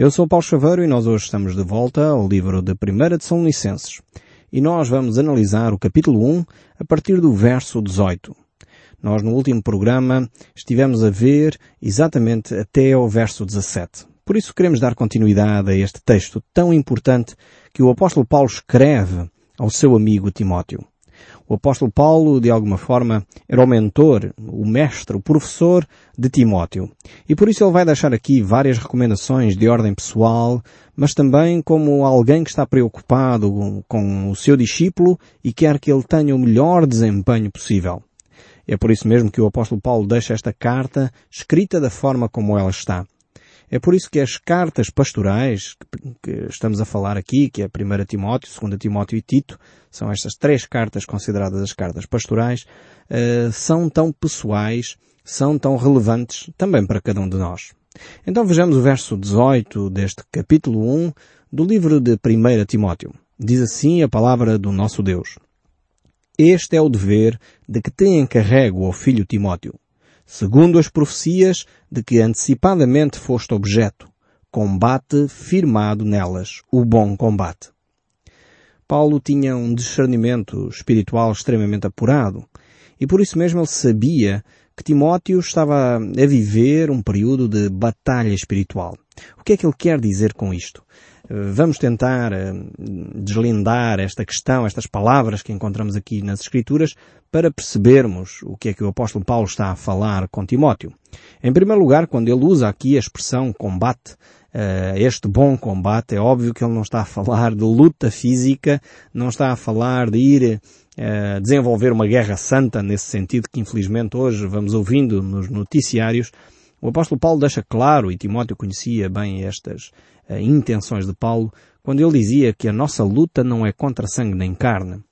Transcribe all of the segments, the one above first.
Eu sou Paulo Chaveiro e nós hoje estamos de volta ao livro de 1 de São Licenses. E nós vamos analisar o capítulo 1 a partir do verso 18. Nós no último programa estivemos a ver exatamente até ao verso 17. Por isso queremos dar continuidade a este texto tão importante que o apóstolo Paulo escreve ao seu amigo Timóteo. O apóstolo Paulo, de alguma forma, era o mentor, o mestre, o professor de Timóteo. E por isso ele vai deixar aqui várias recomendações de ordem pessoal, mas também como alguém que está preocupado com o seu discípulo e quer que ele tenha o melhor desempenho possível. É por isso mesmo que o apóstolo Paulo deixa esta carta escrita da forma como ela está. É por isso que as cartas pastorais que estamos a falar aqui, que é a 1 Timóteo, 2 Timóteo e Tito, são estas três cartas consideradas as cartas pastorais, uh, são tão pessoais, são tão relevantes também para cada um de nós. Então vejamos o verso 18 deste capítulo 1 do livro de 1 Timóteo. Diz assim a palavra do nosso Deus. Este é o dever de que te encarrego, ó filho Timóteo segundo as profecias de que antecipadamente foste objeto, combate firmado nelas, o bom combate. Paulo tinha um discernimento espiritual extremamente apurado, e por isso mesmo ele sabia que Timóteo estava a viver um período de batalha espiritual. O que é que ele quer dizer com isto? Vamos tentar eh, deslindar esta questão, estas palavras que encontramos aqui nas Escrituras, para percebermos o que é que o apóstolo Paulo está a falar com Timóteo. Em primeiro lugar, quando ele usa aqui a expressão combate, eh, este bom combate, é óbvio que ele não está a falar de luta física, não está a falar de ir eh, desenvolver uma guerra santa, nesse sentido que infelizmente hoje vamos ouvindo nos noticiários, o apóstolo Paulo deixa claro, e Timóteo conhecia bem estas uh, intenções de Paulo, quando ele dizia que a nossa luta não é contra sangue nem carne,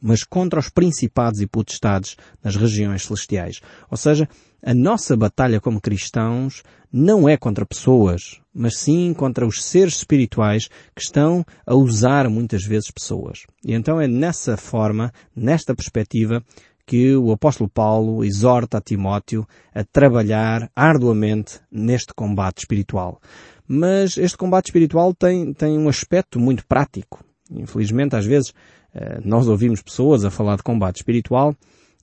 mas contra os principados e potestades nas regiões celestiais. Ou seja, a nossa batalha como cristãos não é contra pessoas, mas sim contra os seres espirituais que estão a usar muitas vezes pessoas. E então é nessa forma, nesta perspectiva, que o apóstolo Paulo exorta a Timóteo a trabalhar arduamente neste combate espiritual. Mas este combate espiritual tem, tem um aspecto muito prático. Infelizmente, às vezes, eh, nós ouvimos pessoas a falar de combate espiritual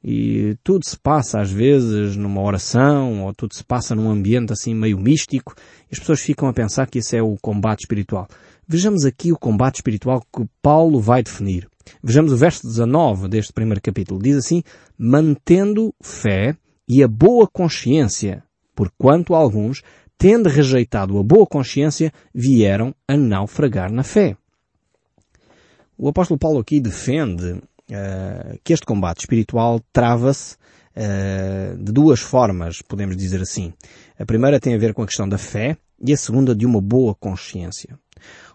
e tudo se passa às vezes numa oração ou tudo se passa num ambiente assim meio místico e as pessoas ficam a pensar que isso é o combate espiritual. Vejamos aqui o combate espiritual que Paulo vai definir. Vejamos o verso 19 deste primeiro capítulo. Diz assim, mantendo fé e a boa consciência, porquanto alguns, tendo rejeitado a boa consciência, vieram a naufragar na fé. O apóstolo Paulo aqui defende uh, que este combate espiritual trava-se uh, de duas formas, podemos dizer assim. A primeira tem a ver com a questão da fé e a segunda de uma boa consciência.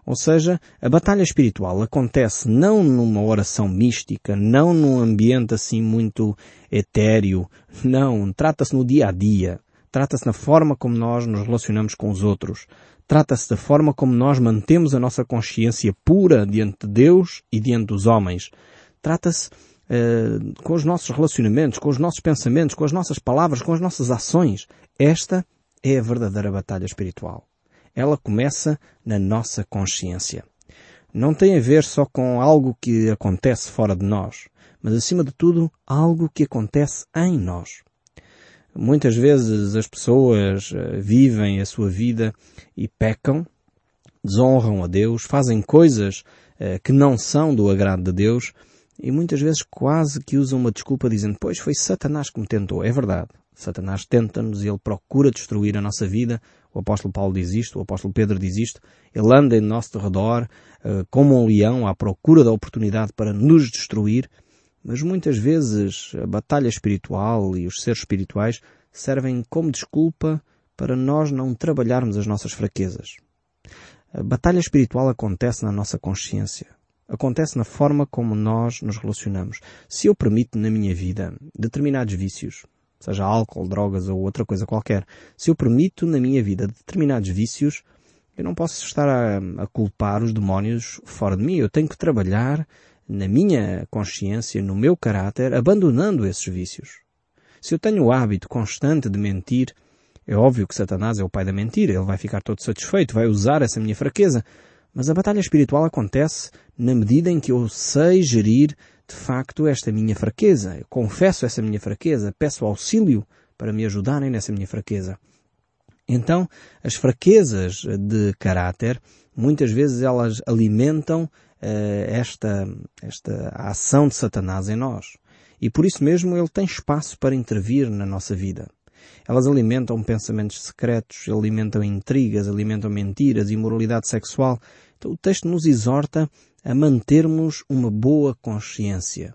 Ou seja, a batalha espiritual acontece não numa oração mística, não num ambiente assim muito etéreo, não, trata-se no dia a dia, trata-se na forma como nós nos relacionamos com os outros, trata-se da forma como nós mantemos a nossa consciência pura diante de Deus e diante dos homens. Trata-se uh, com os nossos relacionamentos, com os nossos pensamentos, com as nossas palavras, com as nossas ações. Esta é a verdadeira batalha espiritual ela começa na nossa consciência. Não tem a ver só com algo que acontece fora de nós, mas acima de tudo, algo que acontece em nós. Muitas vezes as pessoas eh, vivem a sua vida e pecam, desonram a Deus, fazem coisas eh, que não são do agrado de Deus e muitas vezes quase que usam uma desculpa dizendo, pois foi Satanás que me tentou. É verdade. Satanás tenta-nos e ele procura destruir a nossa vida. O apóstolo Paulo diz isto, o apóstolo Pedro diz isto. Ele anda em nosso redor uh, como um leão à procura da oportunidade para nos destruir. Mas muitas vezes a batalha espiritual e os seres espirituais servem como desculpa para nós não trabalharmos as nossas fraquezas. A batalha espiritual acontece na nossa consciência. Acontece na forma como nós nos relacionamos. Se eu permito na minha vida determinados vícios, seja álcool, drogas ou outra coisa qualquer, se eu permito na minha vida determinados vícios, eu não posso estar a, a, culpar os demónios fora de mim. Eu tenho que trabalhar na minha consciência, no meu caráter, abandonando esses vícios. Se eu tenho o hábito constante de mentir, É óbvio que Satanás é o pai da mentira, ele vai ficar todo satisfeito, vai usar essa minha fraqueza. Mas a batalha espiritual acontece na medida em que eu sei gerir de facto esta minha fraqueza. Eu confesso essa minha fraqueza, peço auxílio para me ajudarem nessa minha fraqueza. Então, as fraquezas de caráter, muitas vezes elas alimentam uh, esta, esta ação de Satanás em nós. E por isso mesmo ele tem espaço para intervir na nossa vida. Elas alimentam pensamentos secretos, alimentam intrigas, alimentam mentiras, imoralidade sexual. Então o texto nos exorta a mantermos uma boa consciência.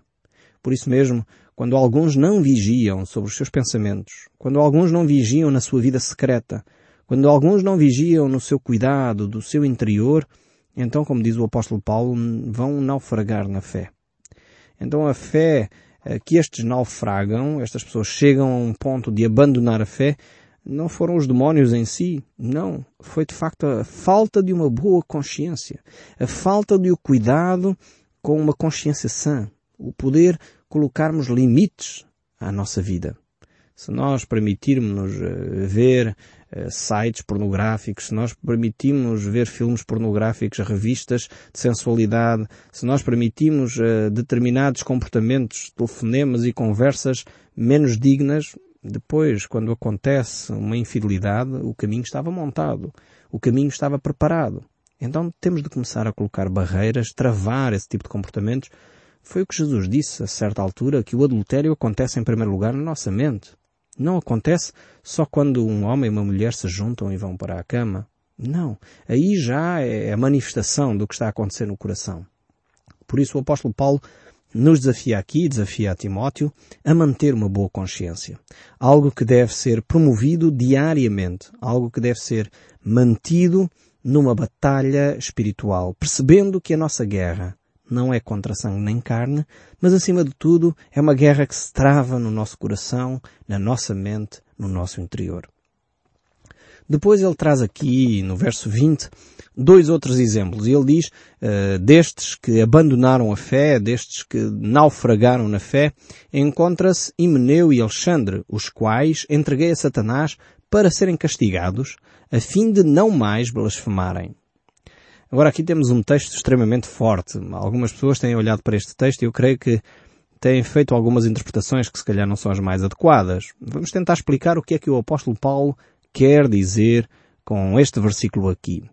Por isso mesmo, quando alguns não vigiam sobre os seus pensamentos, quando alguns não vigiam na sua vida secreta, quando alguns não vigiam no seu cuidado do seu interior, então, como diz o apóstolo Paulo, vão naufragar na fé. Então a fé que estes naufragam, estas pessoas chegam a um ponto de abandonar a fé, não foram os demónios em si, não. Foi de facto a falta de uma boa consciência, a falta de o cuidado com uma consciência sã, o poder colocarmos limites à nossa vida. Se nós permitirmos eh, ver eh, sites pornográficos, se nós permitimos ver filmes pornográficos, revistas de sensualidade, se nós permitimos uh, determinados comportamentos, telefonemas e conversas menos dignas, depois, quando acontece uma infidelidade, o caminho estava montado, o caminho estava preparado. Então temos de começar a colocar barreiras, travar esse tipo de comportamentos. Foi o que Jesus disse a certa altura, que o adultério acontece em primeiro lugar na nossa mente. Não acontece só quando um homem e uma mulher se juntam e vão para a cama. Não. Aí já é a manifestação do que está a acontecer no coração. Por isso o apóstolo Paulo nos desafia aqui, desafia a Timóteo, a manter uma boa consciência. Algo que deve ser promovido diariamente. Algo que deve ser mantido numa batalha espiritual, percebendo que a nossa guerra não é contra sangue nem carne, mas acima de tudo é uma guerra que se trava no nosso coração, na nossa mente, no nosso interior. Depois ele traz aqui, no verso 20, dois outros exemplos. Ele diz, uh, destes que abandonaram a fé, destes que naufragaram na fé, encontra-se Himeneu e Alexandre, os quais entreguei a Satanás para serem castigados, a fim de não mais blasfemarem. Agora aqui temos um texto extremamente forte. Algumas pessoas têm olhado para este texto e eu creio que têm feito algumas interpretações que se calhar não são as mais adequadas. Vamos tentar explicar o que é que o apóstolo Paulo quer dizer com este versículo aqui.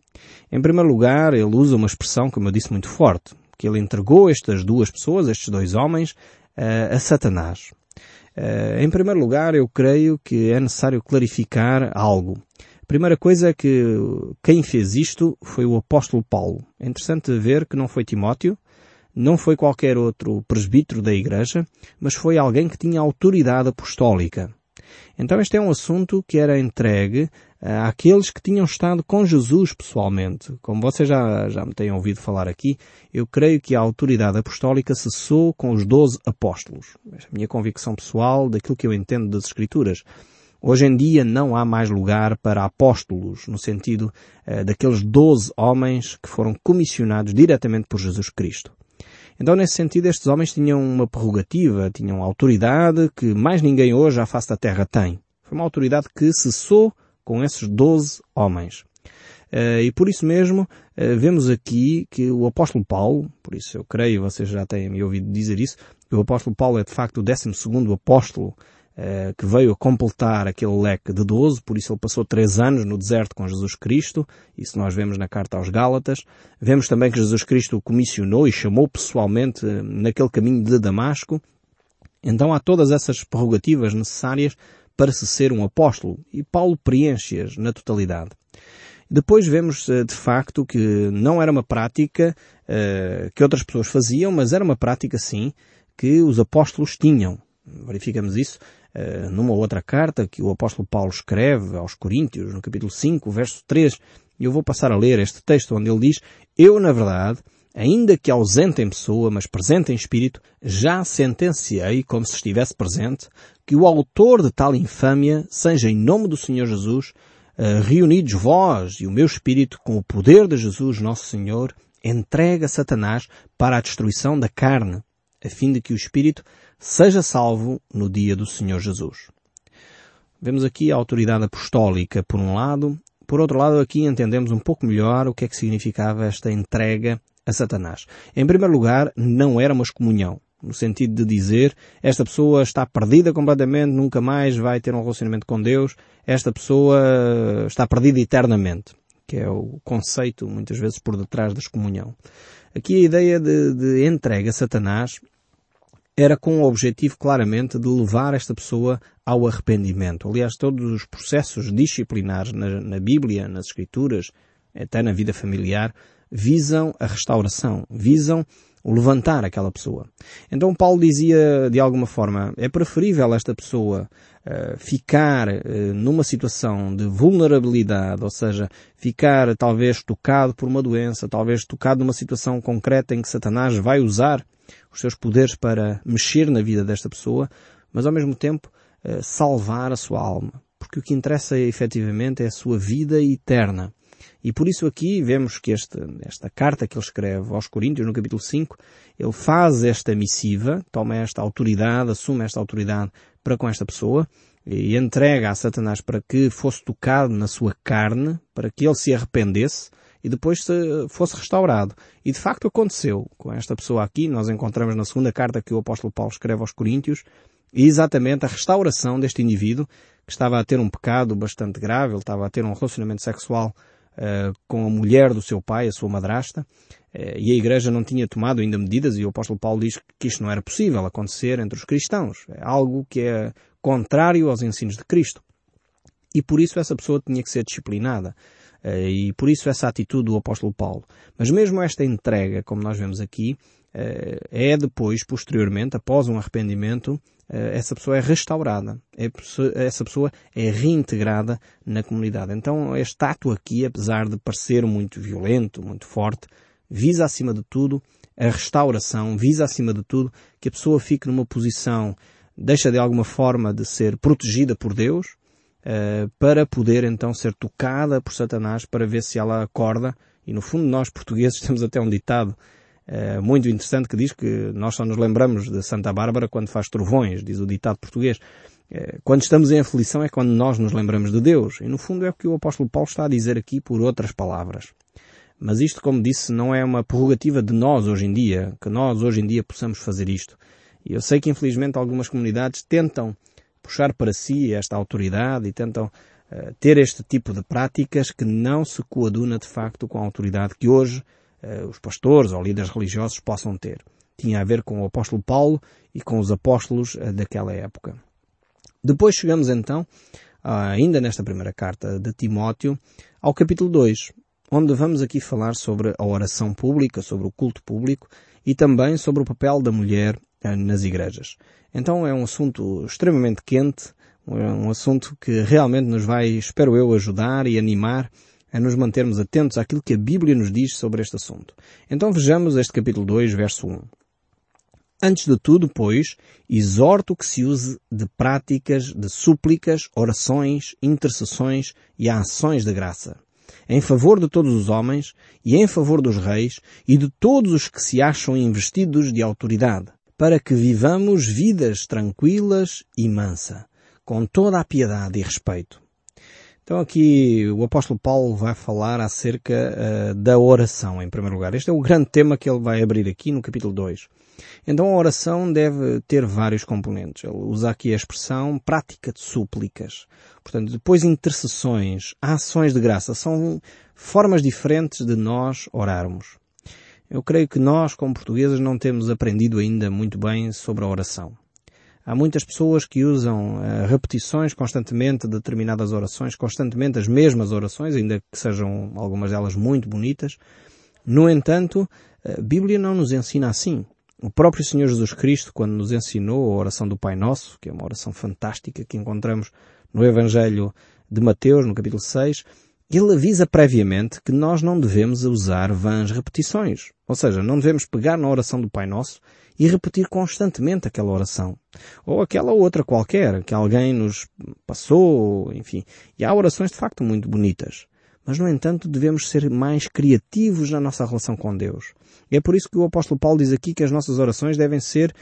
Em primeiro lugar, ele usa uma expressão, como eu disse, muito forte, que ele entregou estas duas pessoas, estes dois homens, a Satanás. Em primeiro lugar, eu creio que é necessário clarificar algo primeira coisa é que quem fez isto foi o apóstolo Paulo. É interessante ver que não foi Timóteo, não foi qualquer outro presbítero da igreja, mas foi alguém que tinha autoridade apostólica. Então este é um assunto que era entregue àqueles que tinham estado com Jesus pessoalmente. Como vocês já, já me têm ouvido falar aqui, eu creio que a autoridade apostólica cessou com os doze apóstolos. Esta é a minha convicção pessoal daquilo que eu entendo das Escrituras. Hoje em dia não há mais lugar para apóstolos, no sentido uh, daqueles doze homens que foram comissionados diretamente por Jesus Cristo. Então, nesse sentido, estes homens tinham uma prerrogativa, tinham autoridade que mais ninguém hoje à face da terra tem. Foi uma autoridade que cessou com esses doze homens. Uh, e por isso mesmo, uh, vemos aqui que o apóstolo Paulo, por isso eu creio, vocês já têm me ouvido dizer isso, que o apóstolo Paulo é de facto o décimo segundo apóstolo eh, que veio a completar aquele leque de 12, por isso ele passou três anos no deserto com Jesus Cristo, isso nós vemos na carta aos Gálatas. Vemos também que Jesus Cristo o comissionou e chamou pessoalmente eh, naquele caminho de Damasco. Então há todas essas prerrogativas necessárias para se ser um apóstolo, e Paulo preenche-as na totalidade. Depois vemos, eh, de facto, que não era uma prática que outras pessoas faziam, mas era uma prática, sim, que os apóstolos tinham. Verificamos isso numa outra carta que o apóstolo Paulo escreve aos Coríntios, no capítulo 5, verso 3, e eu vou passar a ler este texto onde ele diz, Eu, na verdade, ainda que ausente em pessoa, mas presente em espírito, já sentenciei, como se estivesse presente, que o autor de tal infâmia seja em nome do Senhor Jesus, eh, reunidos vós e o meu espírito com o poder de Jesus nosso Senhor, entregue a Satanás para a destruição da carne, a fim de que o espírito seja salvo no dia do Senhor Jesus. Vemos aqui a autoridade apostólica por um lado, por outro lado aqui entendemos um pouco melhor o que é que significava esta entrega a Satanás. Em primeiro lugar, não era uma excomunhão no sentido de dizer esta pessoa está perdida completamente, nunca mais vai ter um relacionamento com Deus, esta pessoa está perdida eternamente, que é o conceito muitas vezes por detrás da excomunhão. Aqui a ideia de, de entrega a Satanás era com o objetivo claramente de levar esta pessoa ao arrependimento. Aliás, todos os processos disciplinares na, na Bíblia, nas Escrituras, até na vida familiar, visam a restauração, visam o levantar aquela pessoa. Então Paulo dizia de alguma forma, é preferível esta pessoa uh, ficar uh, numa situação de vulnerabilidade, ou seja, ficar talvez tocado por uma doença, talvez tocado numa situação concreta em que Satanás vai usar os seus poderes para mexer na vida desta pessoa, mas ao mesmo tempo uh, salvar a sua alma. Porque o que interessa efetivamente é a sua vida eterna. E por isso aqui vemos que este, esta carta que ele escreve aos Coríntios, no capítulo 5, ele faz esta missiva, toma esta autoridade, assume esta autoridade para com esta pessoa, e entrega a Satanás para que fosse tocado na sua carne, para que ele se arrependesse, e depois fosse restaurado. E de facto aconteceu com esta pessoa aqui, nós encontramos na segunda carta que o apóstolo Paulo escreve aos Coríntios, exatamente a restauração deste indivíduo que estava a ter um pecado bastante grave, ele estava a ter um relacionamento sexual uh, com a mulher do seu pai, a sua madrasta, uh, e a Igreja não tinha tomado ainda medidas, e o apóstolo Paulo diz que isto não era possível acontecer entre os cristãos. É algo que é contrário aos ensinos de Cristo. E por isso essa pessoa tinha que ser disciplinada. Uh, e por isso essa atitude do apóstolo Paulo. Mas mesmo esta entrega, como nós vemos aqui, é depois, posteriormente, após um arrependimento, eh, essa pessoa é restaurada, é essa pessoa é reintegrada na comunidade. Então este ato aqui, apesar de parecer muito violento, muito forte, visa acima de tudo a restauração, visa acima de tudo que a pessoa fique numa posição, deixa de alguma forma de ser protegida por Deus, uh, para poder então ser tocada por Satanás para ver se ela acorda. E no fundo nós portugueses temos até um ditado é muito interessante que diz que nós só nos lembramos de Santa Bárbara quando faz trovões, diz o ditado português. É, quando estamos em aflição é quando nós nos lembramos de Deus. E no fundo é o que o apóstolo Paulo está a dizer aqui por outras palavras. Mas isto, como disse, não é uma prerrogativa de nós hoje em dia, que nós hoje em dia possamos fazer isto. E eu sei que infelizmente algumas comunidades tentam puxar para si esta autoridade e tentam uh, ter este tipo de práticas que não se coaduna de facto com a autoridade que hoje uh, os pastores ou líderes religiosos possam ter. Tinha a ver com o apóstolo Paulo e com os apóstolos uh, daquela época. Depois chegamos então, ainda nesta primeira carta de Timóteo, ao capítulo 2, onde vamos aqui falar sobre a oração pública, sobre o culto público e também sobre o papel da mulher nas igrejas. Então é um assunto extremamente quente, um assunto que realmente nos vai, espero eu, ajudar e animar a nos mantermos atentos àquilo que a Bíblia nos diz sobre este assunto. Então vejamos este capítulo 2, verso 1. Antes de tudo, pois, exorto que se use de práticas de súplicas, orações, intercessões e ações de graça, em favor de todos os homens e em favor dos reis e de todos os que se acham investidos de autoridade, para que vivamos vidas tranquilas e mansa, com toda a piedade e respeito então aqui o apóstolo Paulo vai falar acerca uh, da oração, em primeiro lugar. Este é o grande tema que ele vai abrir aqui no capítulo 2. Então a oração deve ter vários componentes. Ele usa aqui a expressão prática de súplicas. Portanto, depois intercessões, ações de graça. São formas diferentes de nós orarmos. Eu creio que nós, como portugueses, não temos aprendido ainda muito bem sobre a oração. Há muitas pessoas que usam uh, repetições constantemente de determinadas orações, constantemente as mesmas orações, ainda que sejam algumas delas muito bonitas. No entanto, a Bíblia não nos ensina assim. O próprio Senhor Jesus Cristo, quando nos ensinou a oração do Pai Nosso, que é uma oração fantástica que encontramos no Evangelho de Mateus, no capítulo 6, ele avisa previamente que nós não devemos usar vãs repetições. Ou seja, não devemos pegar na oração do Pai Nosso e repetir constantemente aquela oração. Ou aquela outra qualquer que alguém nos passou, enfim. E há orações de facto muito bonitas. Mas, no entanto, devemos ser mais criativos na nossa relação com Deus. E é por isso que o apóstolo Paulo diz aqui que as nossas orações devem ser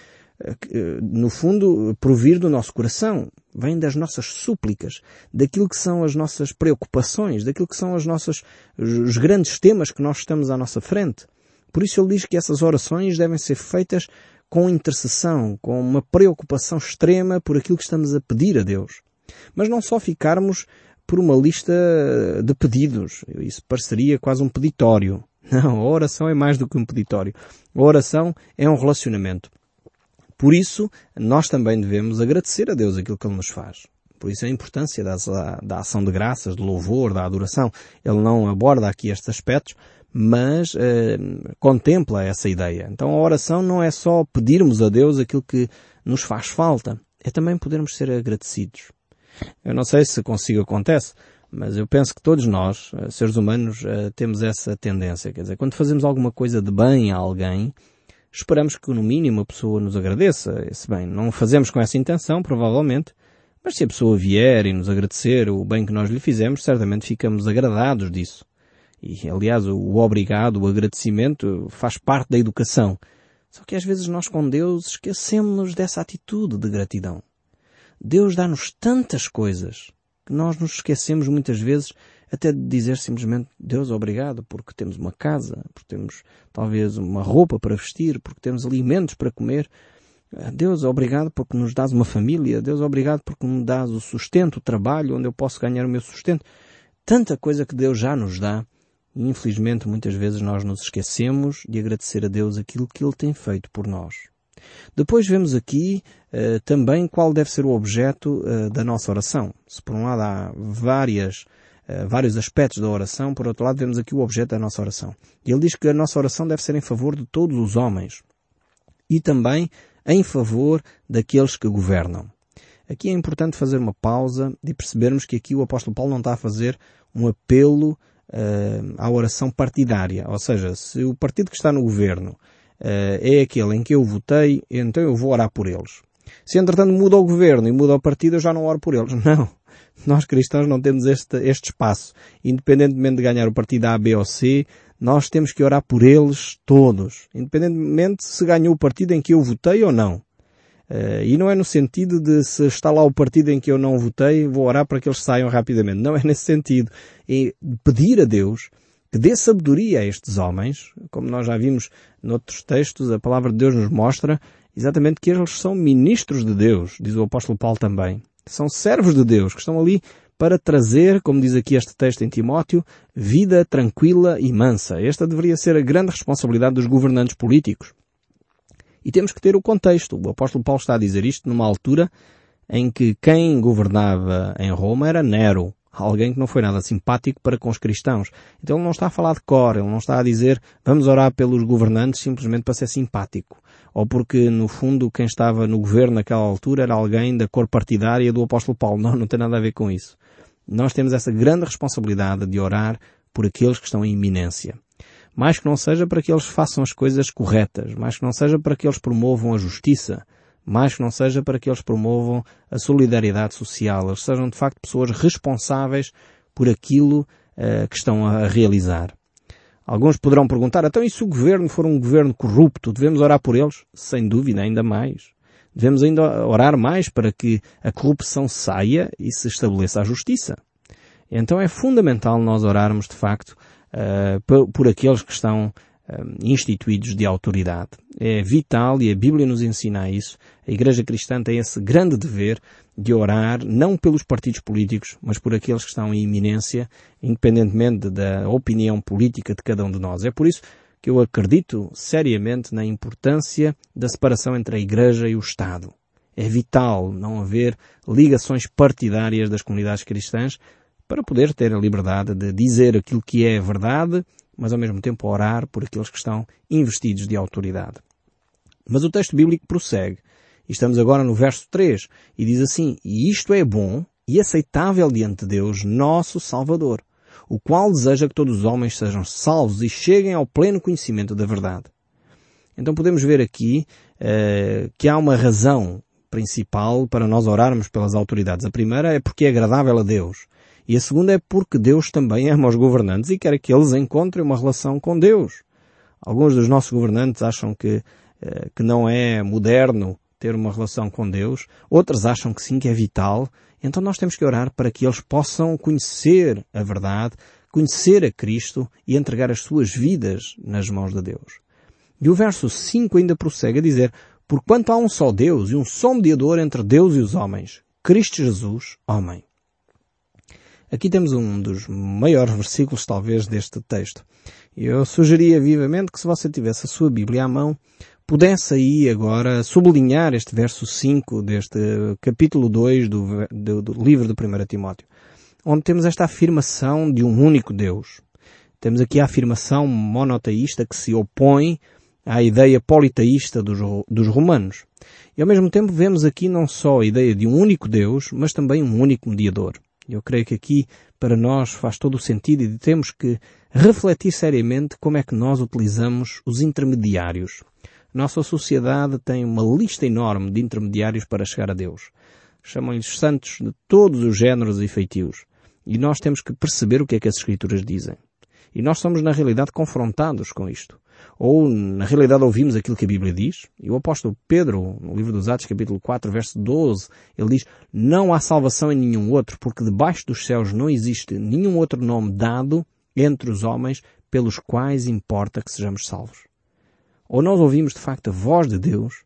no fundo, provir do nosso coração. Vem das nossas súplicas, daquilo que são as nossas preocupações, daquilo que são as nossas, os grandes temas que nós estamos à nossa frente. Por isso ele diz que essas orações devem ser feitas com intercessão, com uma preocupação extrema por aquilo que estamos a pedir a Deus. Mas não só ficarmos por uma lista de pedidos. Isso pareceria quase um peditório. Não, a oração é mais do que um peditório. A oração é um relacionamento. Por isso, nós também devemos agradecer a Deus aquilo que Ele nos faz. Por isso a importância da, da ação de graças, do louvor, da adoração. Ele não aborda aqui estes aspectos, mas eh, contempla essa ideia. Então a oração não é só pedirmos a Deus aquilo que nos faz falta, é também podermos ser agradecidos. Eu não sei se consigo acontece, mas eu penso que todos nós, eh, seres humanos, eh, temos essa tendência. Quer dizer, quando fazemos alguma coisa de bem a alguém, esperamos que no mínimo a pessoa nos agradeça esse bem. Não fazemos com essa intenção, provavelmente, mas se a pessoa vier e nos agradecer o bem que nós lhe fizemos, certamente ficamos agradados disso. E, aliás, o obrigado, o agradecimento faz parte da educação. Só que às vezes nós com Deus esquecemos-nos dessa atitude de gratidão. Deus dá-nos tantas coisas que nós nos esquecemos muitas vezes até dizer simplesmente Deus obrigado porque temos uma casa, porque temos talvez uma roupa para vestir, porque temos alimentos para comer. Deus obrigado porque nos dás uma família. Deus obrigado porque me dás o sustento, o trabalho onde eu posso ganhar o meu sustento. Tanta coisa que Deus já nos dá. E infelizmente muitas vezes nós nos esquecemos de agradecer a Deus aquilo que Ele tem feito por nós. Depois vemos aqui uh, também qual deve ser o objeto uh, da nossa oração. Se por um lado há várias, uh, vários aspectos da oração, por outro lado vemos aqui o objeto da nossa oração. E ele diz que a nossa oração deve ser em favor de todos os homens e também em favor daqueles que governam. Aqui é importante fazer uma pausa e percebermos que aqui o apóstolo Paulo não está a fazer um apelo à oração partidária. Ou seja, se o partido que está no governo uh, é aquele em que eu votei, então eu vou orar por eles. Se entretanto muda o governo e muda o partido, eu já não oro por eles. Não. Nós cristãos não temos este, este espaço. Independentemente de ganhar o partido A, B ou C, nós temos que orar por eles todos. Independentemente se ganhou o partido em que eu votei ou não. Uh, e não é no sentido de se está lá o partido em que eu não votei, vou orar para que eles saiam rapidamente. Não é nesse sentido. É pedir a Deus que dê sabedoria a estes homens, como nós já vimos noutros textos, a palavra de Deus nos mostra exatamente que eles são ministros de Deus, diz o apóstolo Paulo também. São servos de Deus que estão ali para trazer, como diz aqui este texto em Timóteo, vida tranquila e mansa. Esta deveria ser a grande responsabilidade dos governantes políticos. E temos que ter o contexto. O apóstolo Paulo está a dizer isto numa altura em que quem governava em Roma era Nero alguém que não foi nada simpático para com os cristãos. Então ele não está a falar de cor, ele não está a dizer vamos orar pelos governantes simplesmente para ser simpático. Ou porque, no fundo, quem estava no governo naquela altura era alguém da cor partidária do apóstolo Paulo. Não, não tem nada a ver com isso. Nós temos essa grande responsabilidade de orar por aqueles que estão em iminência. Mais que não seja para que eles façam as coisas corretas, mais que não seja para que eles promovam a justiça, mais que não seja para que eles promovam a solidariedade social, eles sejam de facto pessoas responsáveis por aquilo uh, que estão a realizar. Alguns poderão perguntar, então e se o governo for um governo corrupto, devemos orar por eles? Sem dúvida, ainda mais. Devemos ainda orar mais para que a corrupção saia e se estabeleça a justiça. Então é fundamental nós orarmos de facto uh, por, por aqueles que estão instituídos de autoridade. É vital e a Bíblia nos ensina isso. A Igreja Cristã tem esse grande dever de orar não pelos partidos políticos, mas por aqueles que estão em iminência, independentemente da opinião política de cada um de nós. É por isso que eu acredito seriamente na importância da separação entre a Igreja e o Estado. É vital não haver ligações partidárias das comunidades cristãs para poder ter a liberdade de dizer aquilo que é verdade mas ao mesmo tempo orar por aqueles que estão investidos de autoridade. Mas o texto bíblico prossegue. Estamos agora no verso 3 e diz assim, e isto é bom e aceitável diante de Deus, nosso Salvador, o qual deseja que todos os homens sejam salvos e cheguem ao pleno conhecimento da verdade. Então podemos ver aqui uh, que há uma razão principal para nós orarmos pelas autoridades. A primeira é porque é agradável a Deus. E a segunda é porque Deus também ama os governantes e quer que eles encontrem uma relação com Deus. Alguns dos nossos governantes acham que, eh, que não é moderno ter uma relação com Deus, outras acham que sim, que é vital. Então nós temos que orar para que eles possam conhecer a verdade, conhecer a Cristo e entregar as suas vidas nas mãos de Deus. E o verso 5 ainda prossegue a dizer, Porquanto há um só Deus e um só mediador entre Deus e os homens, Cristo Jesus, homem. Aqui temos um dos maiores versículos, talvez, deste texto. Eu sugeria vivamente que se você tivesse a sua Bíblia à mão, pudesse aí agora sublinhar este verso 5 deste capítulo 2 do, do, do livro de 1 Timóteo, onde temos esta afirmação de um único Deus. Temos aqui a afirmação monoteísta que se opõe à ideia politeísta dos, dos romanos. E ao mesmo tempo vemos aqui não só a ideia de um único Deus, mas também um único mediador. Eu creio que aqui para nós faz todo o sentido e temos que refletir seriamente como é que nós utilizamos os intermediários. Nossa sociedade tem uma lista enorme de intermediários para chegar a Deus. Chamam-lhes santos de todos os géneros e feitios. E nós temos que perceber o que é que as Escrituras dizem. E nós somos, na realidade, confrontados com isto. Ou, na realidade, ouvimos aquilo que a Bíblia diz. E o apóstolo Pedro, no livro dos Atos, capítulo 4, verso 12, ele diz, Não há salvação em nenhum outro, porque debaixo dos céus não existe nenhum outro nome dado entre os homens pelos quais importa que sejamos salvos. Ou nós ouvimos de facto a voz de Deus,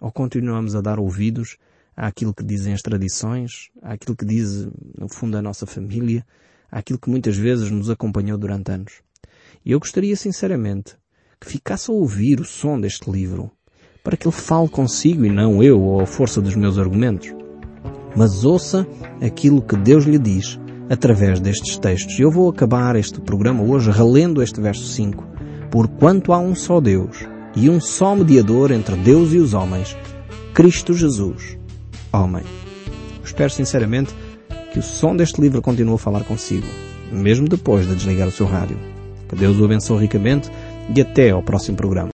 ou continuamos a dar ouvidos àquilo que dizem as tradições, àquilo que diz, no fundo, a nossa família, àquilo que muitas vezes nos acompanhou durante anos. E eu gostaria sinceramente que ficasse a ouvir o som deste livro, para que ele fale consigo e não eu ou a força dos meus argumentos. Mas ouça aquilo que Deus lhe diz através destes textos. Eu vou acabar este programa hoje relendo este verso 5. Porquanto há um só Deus e um só mediador entre Deus e os homens, Cristo Jesus, homem. espero sinceramente que o som deste livro continue a falar consigo, mesmo depois de desligar o seu rádio. Que Deus o abençoe ricamente e até ao próximo programa.